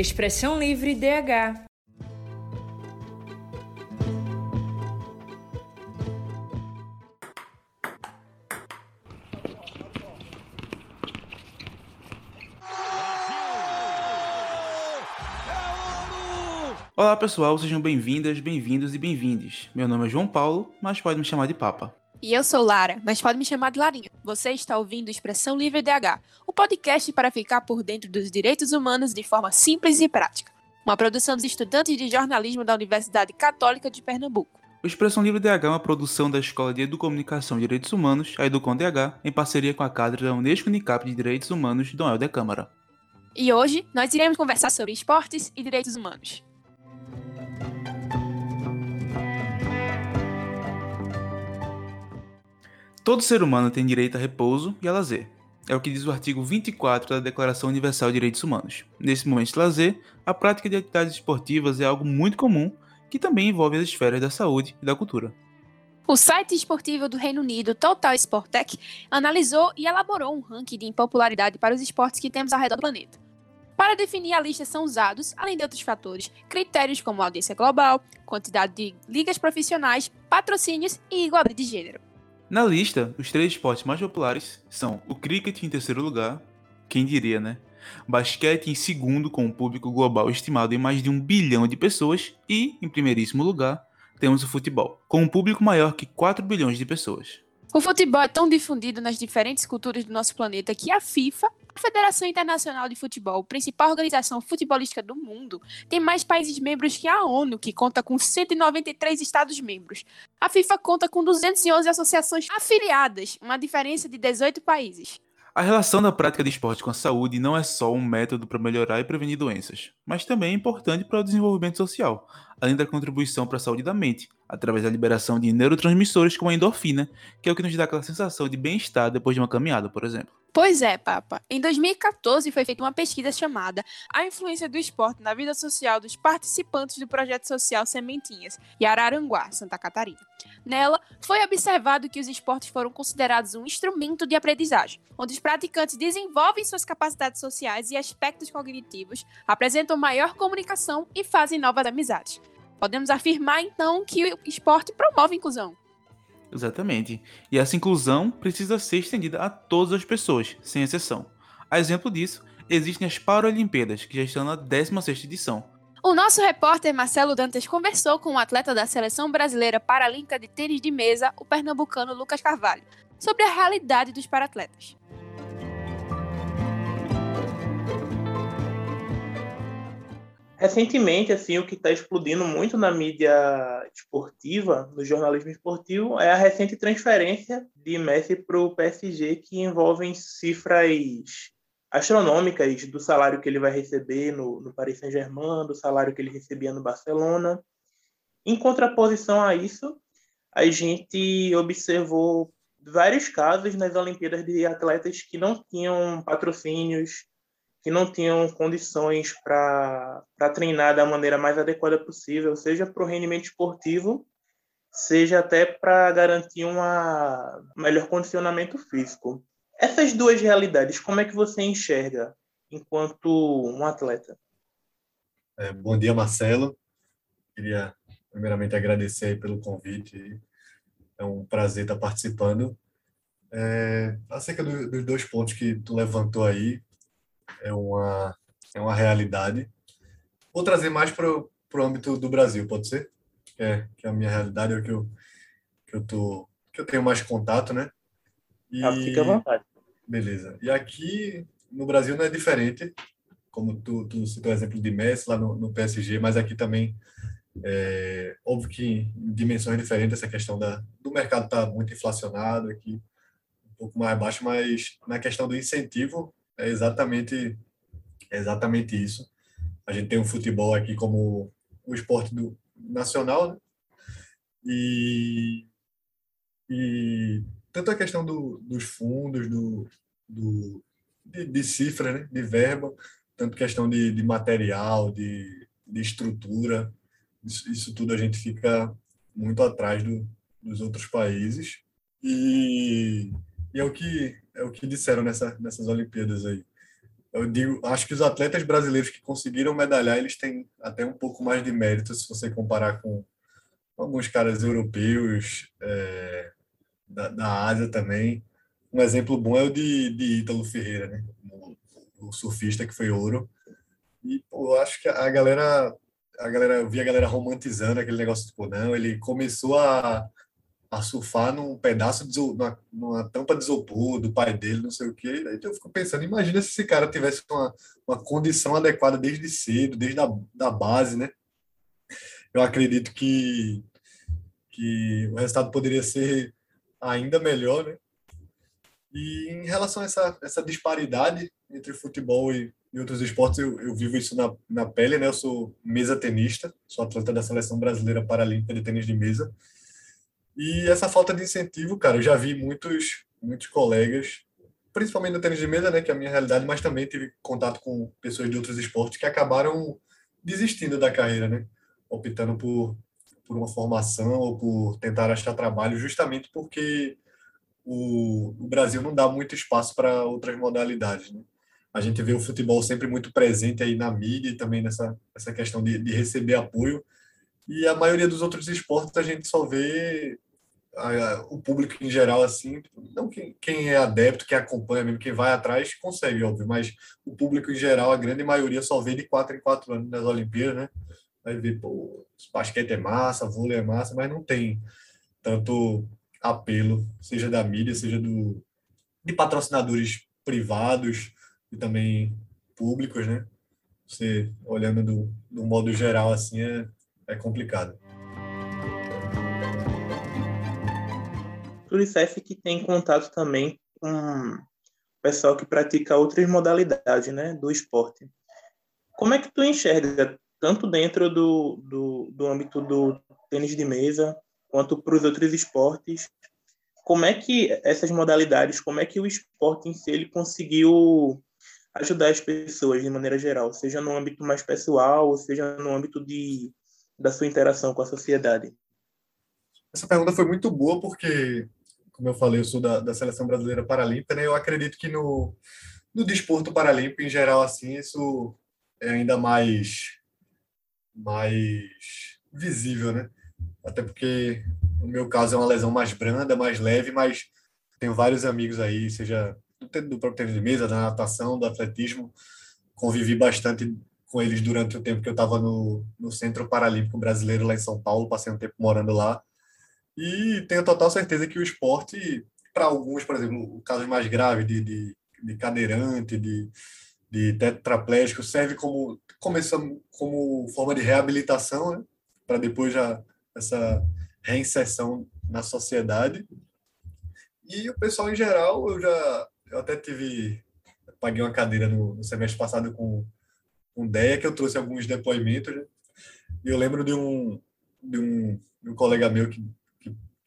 Expressão Livre DH. Olá pessoal, sejam bem-vindas, bem-vindos e bem-vindes. Meu nome é João Paulo, mas pode me chamar de Papa. E eu sou Lara, mas pode me chamar de Larinha. Você está ouvindo Expressão Livre DH, o podcast para ficar por dentro dos direitos humanos de forma simples e prática. Uma produção dos estudantes de jornalismo da Universidade Católica de Pernambuco. O Expressão Livre DH é uma produção da Escola de Educomunicação e Direitos Humanos, a Educom DH, em parceria com a cadre da Unesco Unicap de Direitos Humanos, Dom Helder Câmara. E hoje nós iremos conversar sobre esportes e direitos humanos. Todo ser humano tem direito a repouso e a lazer. É o que diz o artigo 24 da Declaração Universal de Direitos Humanos. Nesse momento de lazer, a prática de atividades esportivas é algo muito comum que também envolve as esferas da saúde e da cultura. O site esportivo do Reino Unido, Total Sport Tech, analisou e elaborou um ranking de impopularidade para os esportes que temos ao redor do planeta. Para definir a lista são usados, além de outros fatores, critérios como audiência global, quantidade de ligas profissionais, patrocínios e igualdade de gênero. Na lista, os três esportes mais populares são o cricket em terceiro lugar, quem diria, né? Basquete em segundo, com um público global estimado em mais de um bilhão de pessoas, e, em primeiríssimo lugar, temos o futebol, com um público maior que 4 bilhões de pessoas. O futebol é tão difundido nas diferentes culturas do nosso planeta que a FIFA, a Federação Internacional de Futebol, principal organização futebolística do mundo, tem mais países membros que a ONU, que conta com 193 Estados-membros. A FIFA conta com 211 associações afiliadas, uma diferença de 18 países. A relação da prática de esporte com a saúde não é só um método para melhorar e prevenir doenças, mas também é importante para o desenvolvimento social, além da contribuição para a saúde da mente, através da liberação de neurotransmissores como a endorfina, que é o que nos dá aquela sensação de bem-estar depois de uma caminhada, por exemplo. Pois é, Papa. Em 2014 foi feita uma pesquisa chamada A Influência do Esporte na Vida Social dos Participantes do Projeto Social Sementinhas, em Araranguá, Santa Catarina. Nela, foi observado que os esportes foram considerados um instrumento de aprendizagem, onde os praticantes desenvolvem suas capacidades sociais e aspectos cognitivos, apresentam maior comunicação e fazem novas amizades. Podemos afirmar, então, que o esporte promove inclusão. Exatamente. E essa inclusão precisa ser estendida a todas as pessoas, sem exceção. A exemplo disso, existem as Paralimpíadas, que já estão na 16ª edição. O nosso repórter Marcelo Dantas conversou com o um atleta da Seleção Brasileira Paralímpica de Tênis de Mesa, o pernambucano Lucas Carvalho, sobre a realidade dos paratletas. Recentemente, assim, o que está explodindo muito na mídia esportiva, no jornalismo esportivo, é a recente transferência de Messi para o PSG, que envolve cifras astronômicas do salário que ele vai receber no, no Paris Saint-Germain, do salário que ele recebia no Barcelona. Em contraposição a isso, a gente observou vários casos nas Olimpíadas de atletas que não tinham patrocínios, que não tinham condições para treinar da maneira mais adequada possível, seja para o rendimento esportivo, seja até para garantir um melhor condicionamento físico. Essas duas realidades, como é que você enxerga enquanto um atleta? É, bom dia, Marcelo. Queria primeiramente agradecer pelo convite. É um prazer estar participando. É, acerca do, dos dois pontos que tu levantou aí, é uma, é uma realidade. Vou trazer mais para o âmbito do Brasil, pode ser? Que é, que é a minha realidade, é o que eu, que eu, tô, que eu tenho mais contato, né? E, ah, fica à vontade. Beleza. E aqui no Brasil não é diferente, como tu, tu citou o exemplo de Messi lá no, no PSG, mas aqui também é óbvio que em dimensões diferentes essa questão da, do mercado está muito inflacionado aqui, um pouco mais baixo, mas na questão do incentivo é exatamente, é exatamente isso. A gente tem o futebol aqui como o esporte do, nacional, né? e, e tanto a questão do, dos fundos, do, do, de, de cifra, né? de verba, tanto questão de, de material, de, de estrutura, isso, isso, tudo a gente fica muito atrás do, dos outros países. E, e é o que é o que disseram nessa, nessas Olimpíadas aí. eu digo, acho que os atletas brasileiros que conseguiram medalhar, eles têm até um pouco mais de mérito se você comparar com alguns caras europeus, é, da, da Ásia também. Um exemplo bom é o de, de Ítalo Ferreira, né? O, surfista que foi ouro. E pô, eu acho que a galera, a galera, eu vi a galera romantizando aquele negócio, tipo, não, ele começou a, a surfar num pedaço de numa, numa tampa de isopor do pai dele, não sei o quê. Aí eu fico pensando, imagina se esse cara tivesse uma, uma condição adequada desde cedo, desde a da base, né? Eu acredito que, que o resultado poderia ser ainda melhor, né? E em relação a essa, essa disparidade entre futebol e, e outros esportes, eu, eu vivo isso na, na pele, né? Eu sou mesa tenista, sou atleta da Seleção Brasileira Paralímpica de Tênis de Mesa. E essa falta de incentivo, cara, eu já vi muitos, muitos colegas, principalmente no tênis de mesa, né, que é a minha realidade, mas também tive contato com pessoas de outros esportes que acabaram desistindo da carreira, né? Optando por, por uma formação ou por tentar achar trabalho, justamente porque o, o Brasil não dá muito espaço para outras modalidades, né? A gente vê o futebol sempre muito presente aí na mídia e também nessa, essa questão de, de receber apoio, e a maioria dos outros esportes a gente só vê o público em geral, assim, não quem, quem é adepto, quem acompanha mesmo, quem vai atrás, consegue, óbvio, mas o público em geral, a grande maioria só vê de quatro em quatro anos nas Olimpíadas, né? Vai ver, pô, basquete é massa, vôlei é massa, mas não tem tanto apelo, seja da mídia, seja do, de patrocinadores privados e também públicos, né? Você olhando do, do modo geral, assim, é, é complicado. O Unicef que tem contato também com o pessoal que pratica outras modalidades né, do esporte. Como é que tu enxerga, tanto dentro do, do, do âmbito do tênis de mesa, quanto para os outros esportes, como é que essas modalidades, como é que o esporte em si ele conseguiu ajudar as pessoas de maneira geral, seja no âmbito mais pessoal, seja no âmbito de, da sua interação com a sociedade? Essa pergunta foi muito boa porque como eu falei, eu sou da, da seleção brasileira paralímpica, né? Eu acredito que no, no desporto paralímpico em geral, assim, isso é ainda mais mais visível, né? Até porque no meu caso é uma lesão mais branda, mais leve, mas tenho vários amigos aí, seja do próprio tênis de mesa, da natação, do atletismo, convivi bastante com eles durante o tempo que eu estava no, no Centro Paralímpico Brasileiro lá em São Paulo, passei um tempo morando lá. E tenho total certeza que o esporte, para alguns, por exemplo, o caso mais grave de, de, de cadeirante, de, de tetraplégico, serve como, como, como forma de reabilitação, né? para depois já essa reinserção na sociedade. E o pessoal em geral, eu já eu até tive paguei uma cadeira no, no semestre passado com com DEA que eu trouxe alguns depoimentos. Né? E eu lembro de um de um, de um colega meu que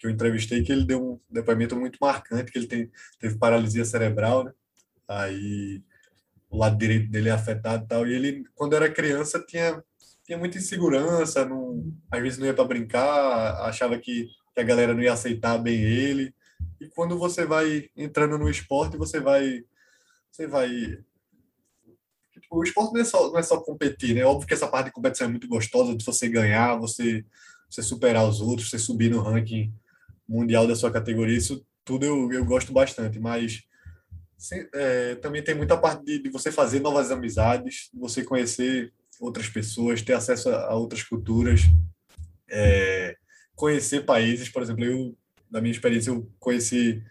que eu entrevistei, que ele deu um depoimento muito marcante, que ele tem, teve paralisia cerebral, né? Aí o lado direito dele é afetado e tal. E ele, quando era criança, tinha, tinha muita insegurança, não, às vezes não ia para brincar, achava que, que a galera não ia aceitar bem ele. E quando você vai entrando no esporte, você vai. Você vai. Tipo, o esporte não é, só, não é só competir, né? Óbvio que essa parte de competição é muito gostosa, de você ganhar, você, você superar os outros, você subir no ranking mundial da sua categoria, isso tudo eu, eu gosto bastante, mas é, também tem muita parte de, de, você fazer novas amizades, você conhecer outras pessoas, ter acesso a, outras culturas, é, conhecer países, por exemplo, eu, na minha experiência, eu conheci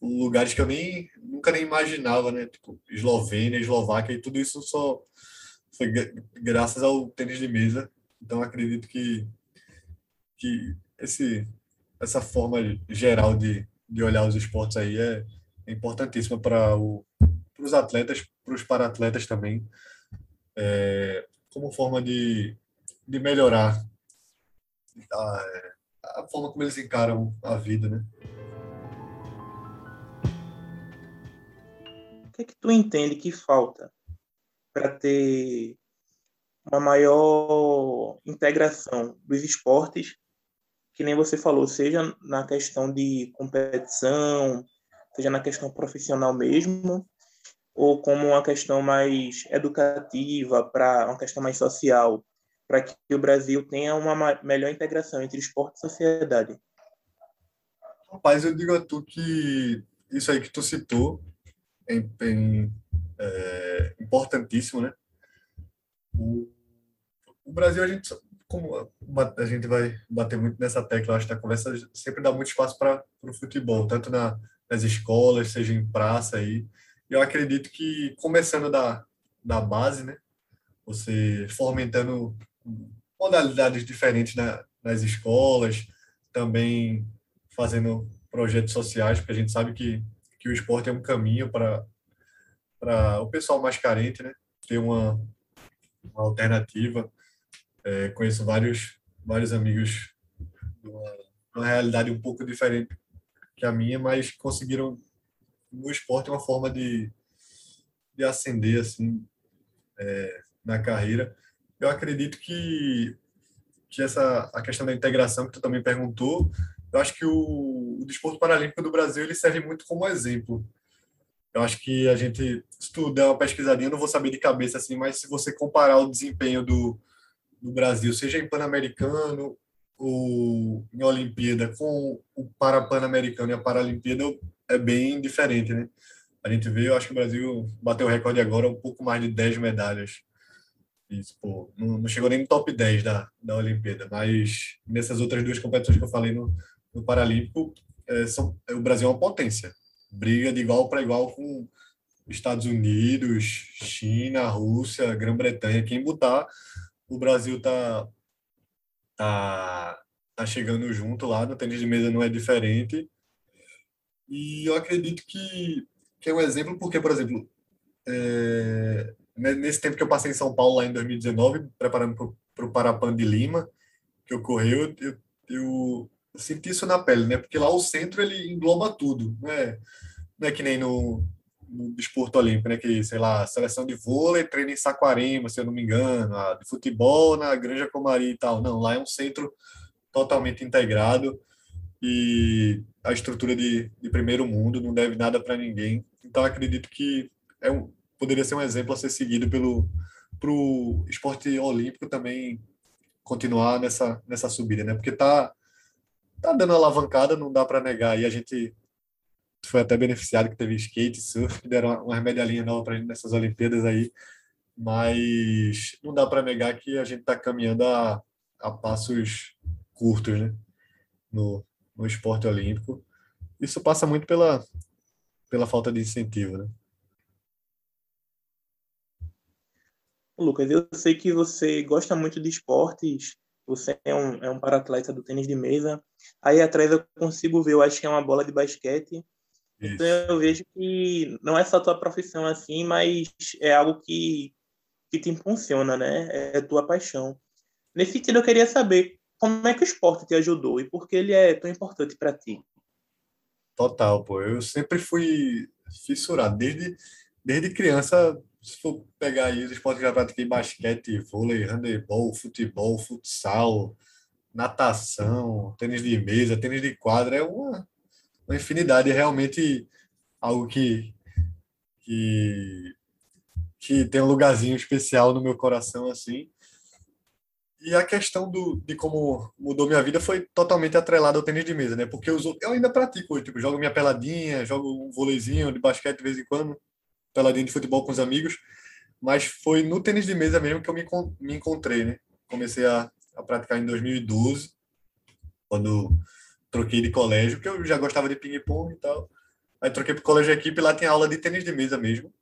lugares que eu nem nunca nem imaginava, né? Tipo, Eslovênia, Eslováquia, e tudo isso só foi graças ao tênis de mesa. Então, acredito que, que esse essa forma geral de, de olhar os esportes aí é, é importantíssima para os atletas, para os para-atletas também, é, como forma de, de melhorar a, a forma como eles encaram a vida, né? O que é que tu entende que falta para ter uma maior integração dos esportes que nem você falou, seja na questão de competição, seja na questão profissional mesmo, ou como uma questão mais educativa, para uma questão mais social, para que o Brasil tenha uma melhor integração entre esporte e sociedade? Rapaz, eu digo a tu que isso aí que tu citou é, é, é importantíssimo, né? O, o Brasil, a gente, como a gente vai bater muito nessa tecla, acho que a conversa sempre dá muito espaço para o futebol, tanto na, nas escolas, seja em praça aí. Eu acredito que começando da, da base, né? Você fomentando modalidades diferentes na, nas escolas, também fazendo projetos sociais, porque a gente sabe que, que o esporte é um caminho para o pessoal mais carente, né? Ter uma, uma alternativa. É, conheço vários, vários amigos de uma, realidade um pouco diferente que a minha, mas conseguiram no esporte uma forma de, de ascender assim é, na carreira. Eu acredito que que essa a questão da integração que tu também perguntou, eu acho que o, o desporto paralímpico do Brasil ele serve muito como exemplo. Eu acho que a gente, se tu der uma pesquisadinha, eu não vou saber de cabeça assim, mas se você comparar o desempenho do, do Brasil, seja em Pan-Americano ou em Olimpíada, com o Parapan-Americano e a Paralimpíada, é bem diferente, né? A gente vê, eu acho que o Brasil bateu o recorde agora, um pouco mais de 10 medalhas. Isso, pô, não, não, chegou nem no top 10 da, da Olimpíada, mas nessas outras duas competições que eu falei no, no Paralímpico, é, são, o Brasil é uma potência. Briga de igual para igual com Estados Unidos, China, Rússia, Grã-Bretanha. Quem botar, o Brasil tá, tá, tá chegando junto lá. No tênis de mesa não é diferente. E eu acredito que, que é um exemplo, porque, por exemplo, é, nesse tempo que eu passei em São Paulo, lá em 2019, preparando para o Parapan de Lima, que ocorreu, eu, eu, eu, senti isso na pele, né? Porque lá o centro ele engloba tudo, não é, não é que nem no, no desporto olímpico, né? Que, sei lá, seleção de vôlei treina em Saquarema, se eu não me engano, a de futebol na Granja Comari e tal. Não, lá é um centro totalmente integrado e a estrutura de, de primeiro mundo não deve nada para ninguém. Então acredito que é um, poderia ser um exemplo a ser seguido pelo pro esporte olímpico também continuar nessa nessa subida, né? Porque tá tá dando alavancada, não dá para negar. E a gente foi até beneficiado que teve skate, surf, deram umas medalhinhas novas para gente nessas Olimpíadas aí. Mas não dá para negar que a gente está caminhando a, a passos curtos, né? No, no esporte olímpico. Isso passa muito pela, pela falta de incentivo, né? Lucas, eu sei que você gosta muito de esportes, você é um, é um para-atleta do tênis de mesa. Aí atrás eu consigo ver, eu acho que é uma bola de basquete. Isso. Então eu vejo que não é só tua profissão assim, mas é algo que, que te impulsiona, né? É tua paixão. Nesse sentido, eu queria saber como é que o esporte te ajudou e por que ele é tão importante para ti. Total, pô. Eu sempre fui fissurado. Desde, desde criança, se for pegar aí os esportes que já pratiquei, basquete, vôlei, handebol, futebol, futsal, natação, tênis de mesa, tênis de quadra, é uma, uma infinidade. É realmente algo que, que, que tem um lugarzinho especial no meu coração, assim. E a questão do, de como mudou minha vida foi totalmente atrelada ao tênis de mesa, né? Porque eu, eu ainda pratico, tipo, jogo minha peladinha, jogo um vôleizinho de basquete de vez em quando, peladinha de futebol com os amigos, mas foi no tênis de mesa mesmo que eu me, me encontrei, né? Comecei a, a praticar em 2012, quando troquei de colégio, porque eu já gostava de ping-pong e tal. Aí troquei para o colégio de equipe lá tem aula de tênis de mesa mesmo,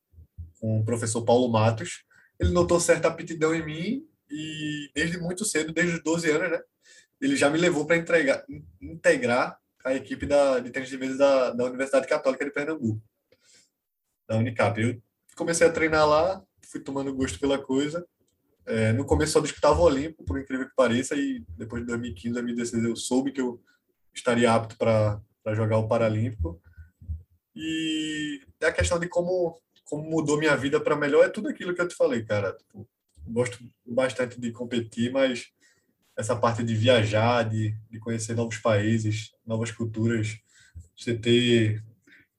com o professor Paulo Matos. Ele notou certa aptidão em mim e desde muito cedo, desde os 12 anos, né? Ele já me levou para integrar a equipe da, de tênis de mesa da, da Universidade Católica de Pernambuco, da Unicap. Eu comecei a treinar lá, fui tomando gosto pela coisa. É, no começo só disputava o Olimpo, por incrível que pareça, e depois de 2015, 2016 eu soube que eu estaria apto para jogar o Paralímpico. E é a questão de como, como mudou minha vida para melhor é tudo aquilo que eu te falei, cara. Tipo, gosto bastante de competir, mas essa parte de viajar, de, de conhecer novos países, novas culturas, você ter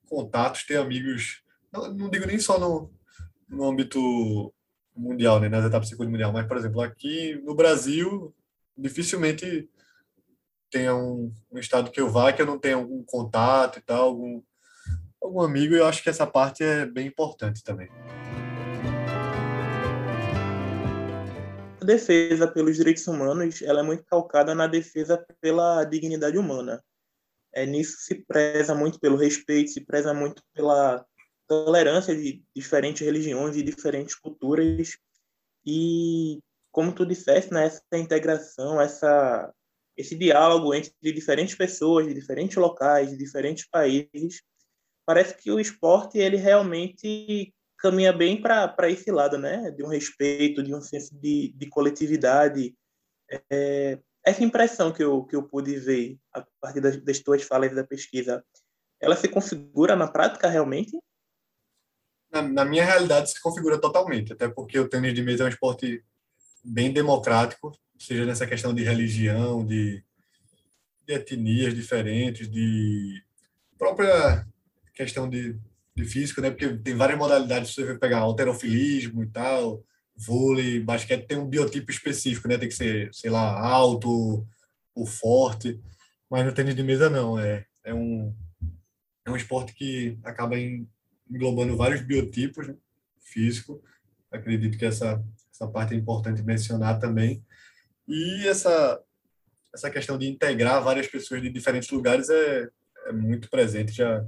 contatos, ter amigos não, não digo nem só no, no âmbito mundial, né, nas etapas de circuito mundial, mas, por exemplo, aqui no Brasil, dificilmente tenha um, um estado que eu vá que eu não tenha algum contato e tal, algum, algum amigo, e eu acho que essa parte é bem importante também. A defesa pelos direitos humanos ela é muito calcada na defesa pela dignidade humana. É, nisso se preza muito pelo respeito, se preza muito pela tolerância de diferentes religiões e diferentes culturas. E, como tu disseste, né, essa integração, essa, esse diálogo entre diferentes pessoas, de diferentes locais, de diferentes países, parece que o esporte ele realmente caminha bem para esse lado, né? De um respeito, de um senso de, de coletividade. É, essa impressão que eu, que eu pude ver a partir das, das tuas falas da pesquisa, ela se configura na prática realmente? Na, na, minha realidade se configura totalmente, até porque o tênis de mesa é um esporte bem democrático, seja nessa questão de religião, de, de etnias diferentes, de própria questão de de físico, né? Porque tem várias modalidades, você vai pegar alterofilismo e tal, vôlei, basquete tem um biotipo específico, né? Tem que ser, sei lá, alto ou forte. Mas no tênis de mesa não, é é um é um esporte que acaba englobando vários biotipos né? físico. Acredito que essa essa parte é importante mencionar também. E essa essa questão de integrar várias pessoas de diferentes lugares é, é muito presente já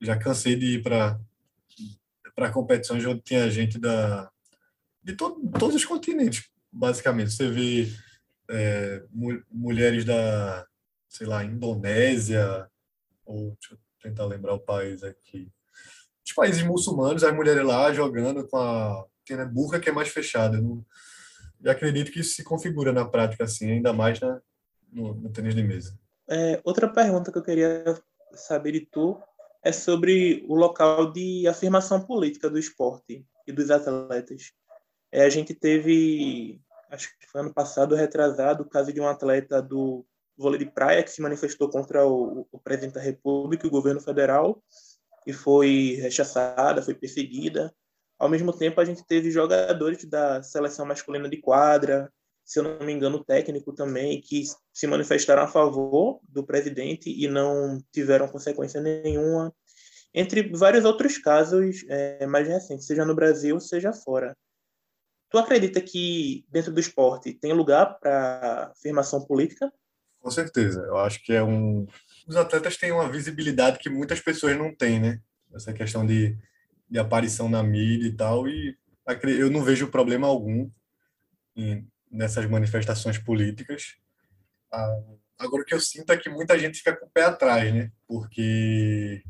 já cansei de ir para competições onde tinha gente da de to, todos os continentes, basicamente. Você vê é, mu mulheres da, sei lá, Indonésia, ou deixa eu tentar lembrar o país aqui. Os países muçulmanos, as mulheres lá jogando com a. Tem a burra que é mais fechada. Não, e acredito que isso se configura na prática assim, ainda mais na, no, no tênis de mesa. É, outra pergunta que eu queria saber de tu é sobre o local de afirmação política do esporte e dos atletas. É, a gente teve, acho que foi ano passado, retrasado, o caso de um atleta do vôlei de praia que se manifestou contra o, o presidente da República e o governo federal e foi rechaçada, foi perseguida. Ao mesmo tempo, a gente teve jogadores da seleção masculina de quadra, se eu não me engano, técnico também, que se manifestaram a favor do presidente e não tiveram consequência nenhuma, entre vários outros casos é, mais recentes, seja no Brasil, seja fora. Tu acredita que dentro do esporte tem lugar para afirmação política? Com certeza. Eu acho que é um. Os atletas têm uma visibilidade que muitas pessoas não têm, né? Essa questão de, de aparição na mídia e tal. E eu não vejo problema algum em, nessas manifestações políticas. Ah, agora, o que eu sinto é que muita gente fica com o pé atrás, né? Porque,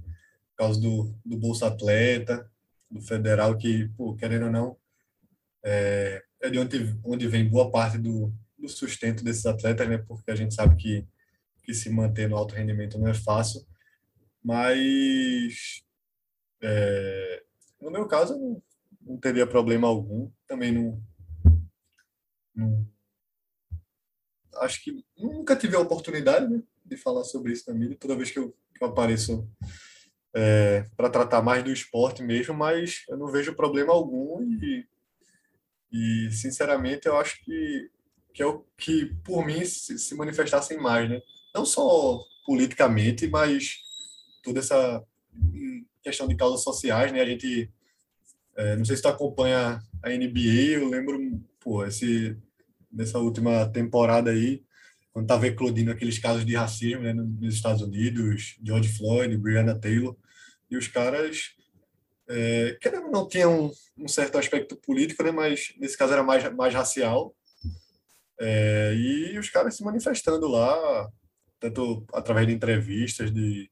por causa do, do Bolsa Atleta, do federal, que, pô, querendo ou não, é, é de onde, onde vem boa parte do, do sustento desses atletas, né? Porque a gente sabe que, que se manter no alto rendimento não é fácil. Mas, é, no meu caso, não, não teria problema algum. Também não acho que nunca tive a oportunidade né, de falar sobre isso na mídia, toda vez que eu, que eu apareço é, para tratar mais do esporte mesmo, mas eu não vejo problema algum e, e sinceramente, eu acho que, que é o que, por mim, se, se manifestassem mais, né? Não só politicamente, mas toda essa questão de causas sociais, né? A gente, é, não sei se tu acompanha a NBA, eu lembro, pô, esse nessa última temporada aí, quando estava eclodindo aqueles casos de racismo né, nos Estados Unidos, George Floyd, Breonna Taylor, e os caras, é, querendo não tinham um, um, certo aspecto político, né, mas nesse caso era mais, mais racial, é, e os caras se manifestando lá, tanto através de entrevistas, de,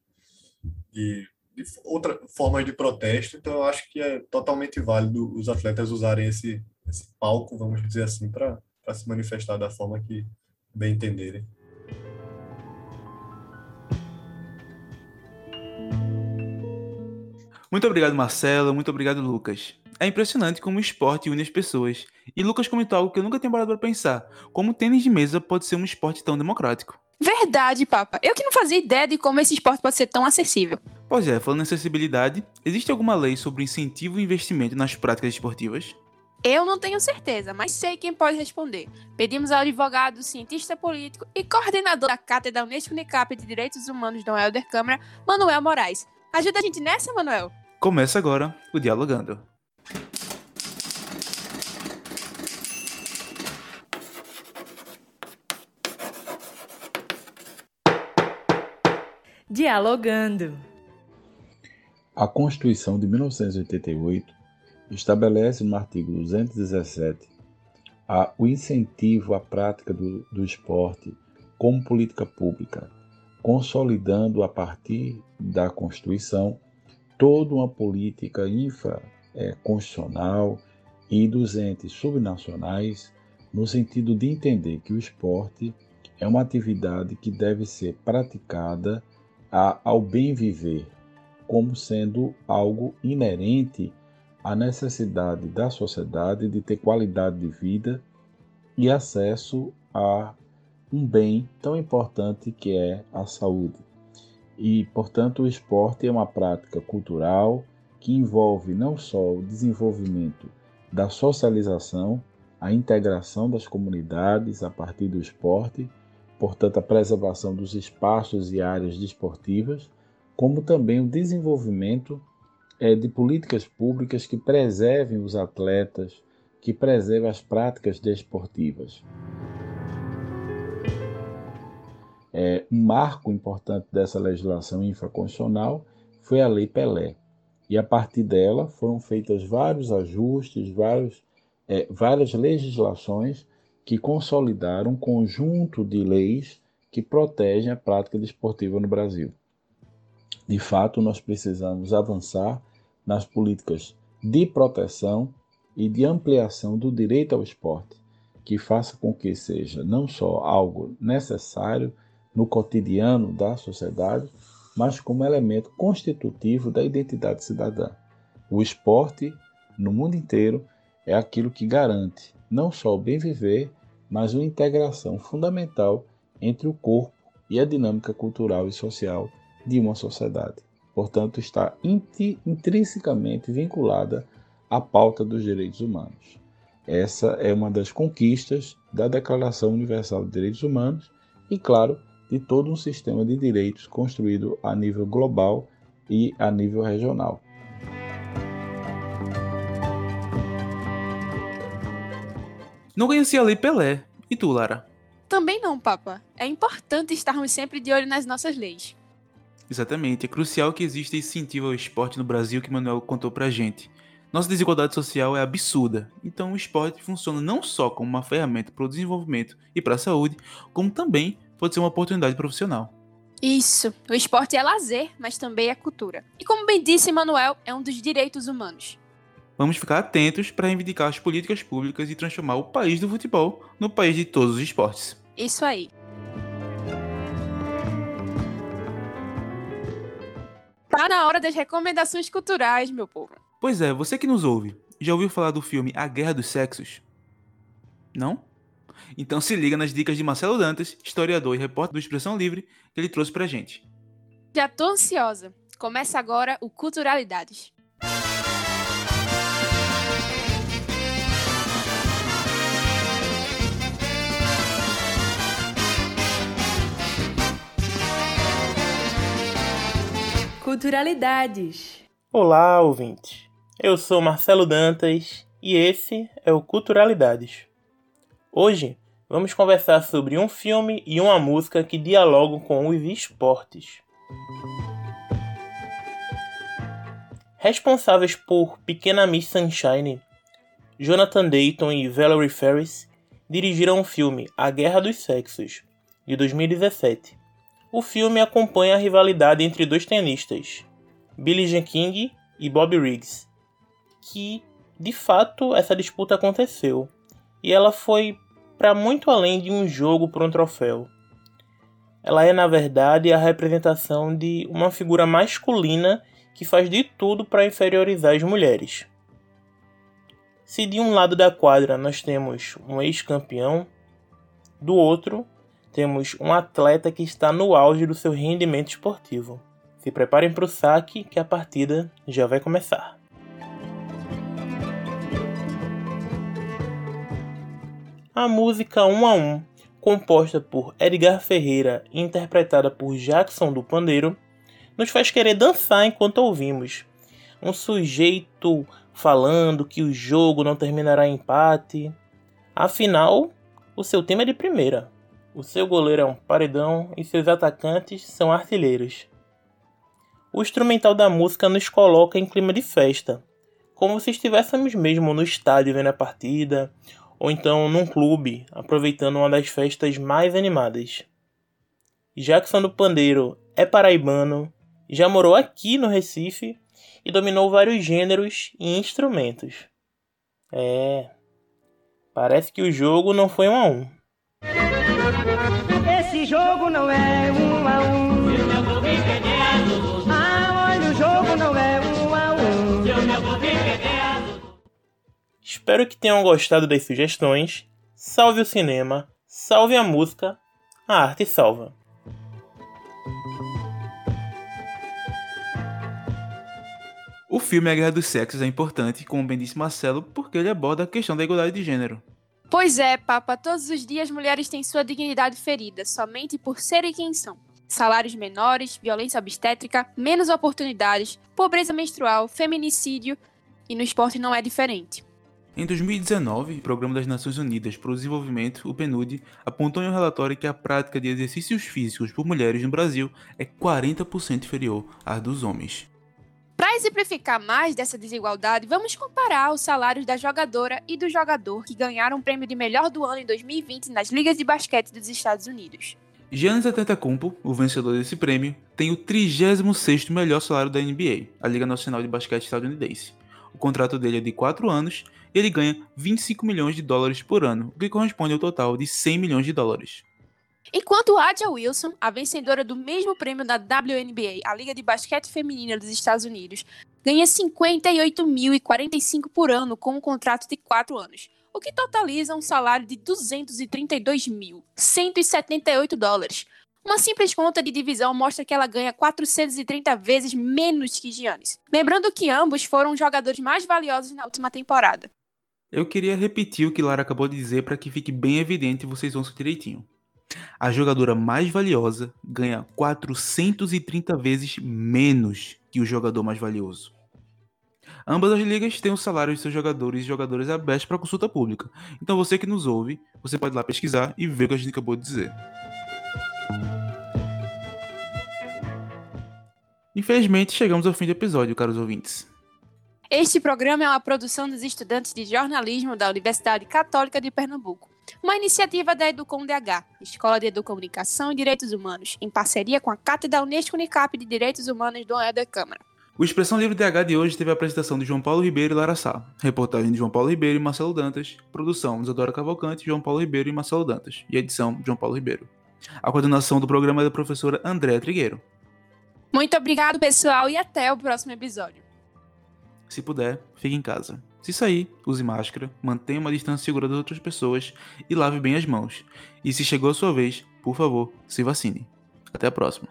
de, de outras formas de protesto, então eu acho que é totalmente válido os atletas usarem esse, esse palco, vamos dizer assim, para para se manifestar da forma que bem entenderem. Muito obrigado, Marcelo. Muito obrigado, Lucas. É impressionante como o esporte une as pessoas. E Lucas comentou algo que eu nunca tinha parado para pensar: como o tênis de mesa pode ser um esporte tão democrático. Verdade, Papa. Eu que não fazia ideia de como esse esporte pode ser tão acessível. Pois é, falando em acessibilidade, existe alguma lei sobre incentivo e investimento nas práticas esportivas? Eu não tenho certeza, mas sei quem pode responder. Pedimos ao advogado, cientista político e coordenador da Cátedra Unesco Unicap de Direitos Humanos, Dom Helder Câmara, Manuel Moraes. Ajuda a gente nessa, Manuel? Começa agora o Dialogando. Dialogando. A Constituição de 1988 estabelece no artigo 217 a, o incentivo à prática do, do esporte como política pública, consolidando a partir da Constituição toda uma política infraconstitucional e dos entes subnacionais no sentido de entender que o esporte é uma atividade que deve ser praticada ao bem viver como sendo algo inerente à necessidade da sociedade de ter qualidade de vida e acesso a um bem tão importante que é a saúde. E, portanto, o esporte é uma prática cultural que envolve não só o desenvolvimento da socialização, a integração das comunidades a partir do esporte, portanto, a preservação dos espaços e áreas desportivas, como também o desenvolvimento é, de políticas públicas que preservem os atletas, que preservem as práticas desportivas. É, um marco importante dessa legislação infraconstitucional foi a Lei Pelé. E a partir dela foram feitos vários ajustes, vários, é, várias legislações que consolidaram um conjunto de leis que protegem a prática desportiva no Brasil. De fato, nós precisamos avançar nas políticas de proteção e de ampliação do direito ao esporte, que faça com que seja não só algo necessário no cotidiano da sociedade, mas como elemento constitutivo da identidade cidadã. O esporte, no mundo inteiro, é aquilo que garante não só o bem viver, mas uma integração fundamental entre o corpo e a dinâmica cultural e social de uma sociedade. Portanto, está intrinsecamente vinculada à pauta dos direitos humanos. Essa é uma das conquistas da Declaração Universal de Direitos Humanos e, claro, de todo um sistema de direitos construído a nível global e a nível regional. Não conhecia a Lei Pelé. E tu, Lara? Também não, Papa. É importante estarmos sempre de olho nas nossas leis. Exatamente, é crucial que exista incentivo ao esporte no Brasil que Manuel contou pra gente. Nossa desigualdade social é absurda, então o esporte funciona não só como uma ferramenta para o desenvolvimento e para a saúde, como também pode ser uma oportunidade profissional. Isso, o esporte é lazer, mas também é cultura. E como bem disse Manuel, é um dos direitos humanos. Vamos ficar atentos para reivindicar as políticas públicas e transformar o país do futebol no país de todos os esportes. Isso aí. Tá na hora das recomendações culturais, meu povo. Pois é, você que nos ouve, já ouviu falar do filme A Guerra dos Sexos? Não? Então se liga nas dicas de Marcelo Dantas, historiador e repórter do Expressão Livre, que ele trouxe pra gente. Já tô ansiosa. Começa agora o Culturalidades. Culturalidades. Olá, ouvintes. Eu sou Marcelo Dantas e esse é o Culturalidades. Hoje vamos conversar sobre um filme e uma música que dialogam com os esportes. Responsáveis por Pequena Miss Sunshine, Jonathan Dayton e Valerie Ferris dirigiram o filme A Guerra dos Sexos, de 2017 o filme acompanha a rivalidade entre dois tenistas, Billie Jean King e Bobby Riggs, que de fato essa disputa aconteceu e ela foi para muito além de um jogo por um troféu. Ela é na verdade a representação de uma figura masculina que faz de tudo para inferiorizar as mulheres. Se de um lado da quadra nós temos um ex-campeão, do outro temos um atleta que está no auge do seu rendimento esportivo. Se preparem para o saque que a partida já vai começar. A música 1 a 1, composta por Edgar Ferreira e interpretada por Jackson do Pandeiro, nos faz querer dançar enquanto ouvimos. Um sujeito falando que o jogo não terminará em empate. Afinal, o seu time é de primeira. O seu goleiro é um paredão e seus atacantes são artilheiros. O instrumental da música nos coloca em clima de festa, como se estivéssemos mesmo no estádio vendo a partida, ou então num clube, aproveitando uma das festas mais animadas. Jackson do Pandeiro é paraibano, já morou aqui no Recife e dominou vários gêneros e instrumentos. É. Parece que o jogo não foi um a um. Esse jogo não é um a um. Ah, olha, o jogo não é um a um. Espero que tenham gostado das sugestões. Salve o cinema, salve a música, a arte salva. O filme A Guerra dos Sexos é importante, como bem disse Marcelo, porque ele aborda a questão da igualdade de gênero. Pois é, Papa, todos os dias mulheres têm sua dignidade ferida, somente por serem quem são. Salários menores, violência obstétrica, menos oportunidades, pobreza menstrual, feminicídio, e no esporte não é diferente. Em 2019, o Programa das Nações Unidas para o Desenvolvimento, o PNUD, apontou em um relatório que a prática de exercícios físicos por mulheres no Brasil é 40% inferior à dos homens. Para exemplificar mais dessa desigualdade, vamos comparar os salários da jogadora e do jogador que ganharam o prêmio de melhor do ano em 2020 nas ligas de basquete dos Estados Unidos. Giannis Antetokounmpo, o vencedor desse prêmio, tem o 36º melhor salário da NBA, a Liga Nacional de Basquete estadunidense. O contrato dele é de 4 anos e ele ganha 25 milhões de dólares por ano, o que corresponde ao total de 100 milhões de dólares. Enquanto Adia Wilson, a vencedora do mesmo prêmio da WNBA, a Liga de Basquete Feminina dos Estados Unidos, ganha 58.045 por ano com um contrato de 4 anos, o que totaliza um salário de 232.178 dólares. Uma simples conta de divisão mostra que ela ganha 430 vezes menos que Giannis. Lembrando que ambos foram os jogadores mais valiosos na última temporada. Eu queria repetir o que Lara acabou de dizer para que fique bem evidente e vocês ouçam direitinho. A jogadora mais valiosa ganha 430 vezes menos que o jogador mais valioso. Ambas as ligas têm os salários de seus jogadores e jogadoras abertos para consulta pública. Então você que nos ouve, você pode ir lá pesquisar e ver o que a gente acabou de dizer. Infelizmente, chegamos ao fim do episódio, caros ouvintes. Este programa é uma produção dos estudantes de jornalismo da Universidade Católica de Pernambuco, uma iniciativa da Educom DH, Escola de Educomunicação e Direitos Humanos, em parceria com a Cátedra Unesco Unicap de Direitos Humanos do da Câmara. O Expressão Livre DH de hoje teve a apresentação de João Paulo Ribeiro e Lara Sá, reportagem de João Paulo Ribeiro e Marcelo Dantas, produção de Isadora Cavalcante, João Paulo Ribeiro e Marcelo Dantas, e edição de João Paulo Ribeiro. A coordenação do programa é da professora Andréa Trigueiro. Muito obrigado, pessoal, e até o próximo episódio. Se puder, fique em casa. Se sair, use máscara, mantenha uma distância segura das outras pessoas e lave bem as mãos. E se chegou a sua vez, por favor, se vacine. Até a próxima.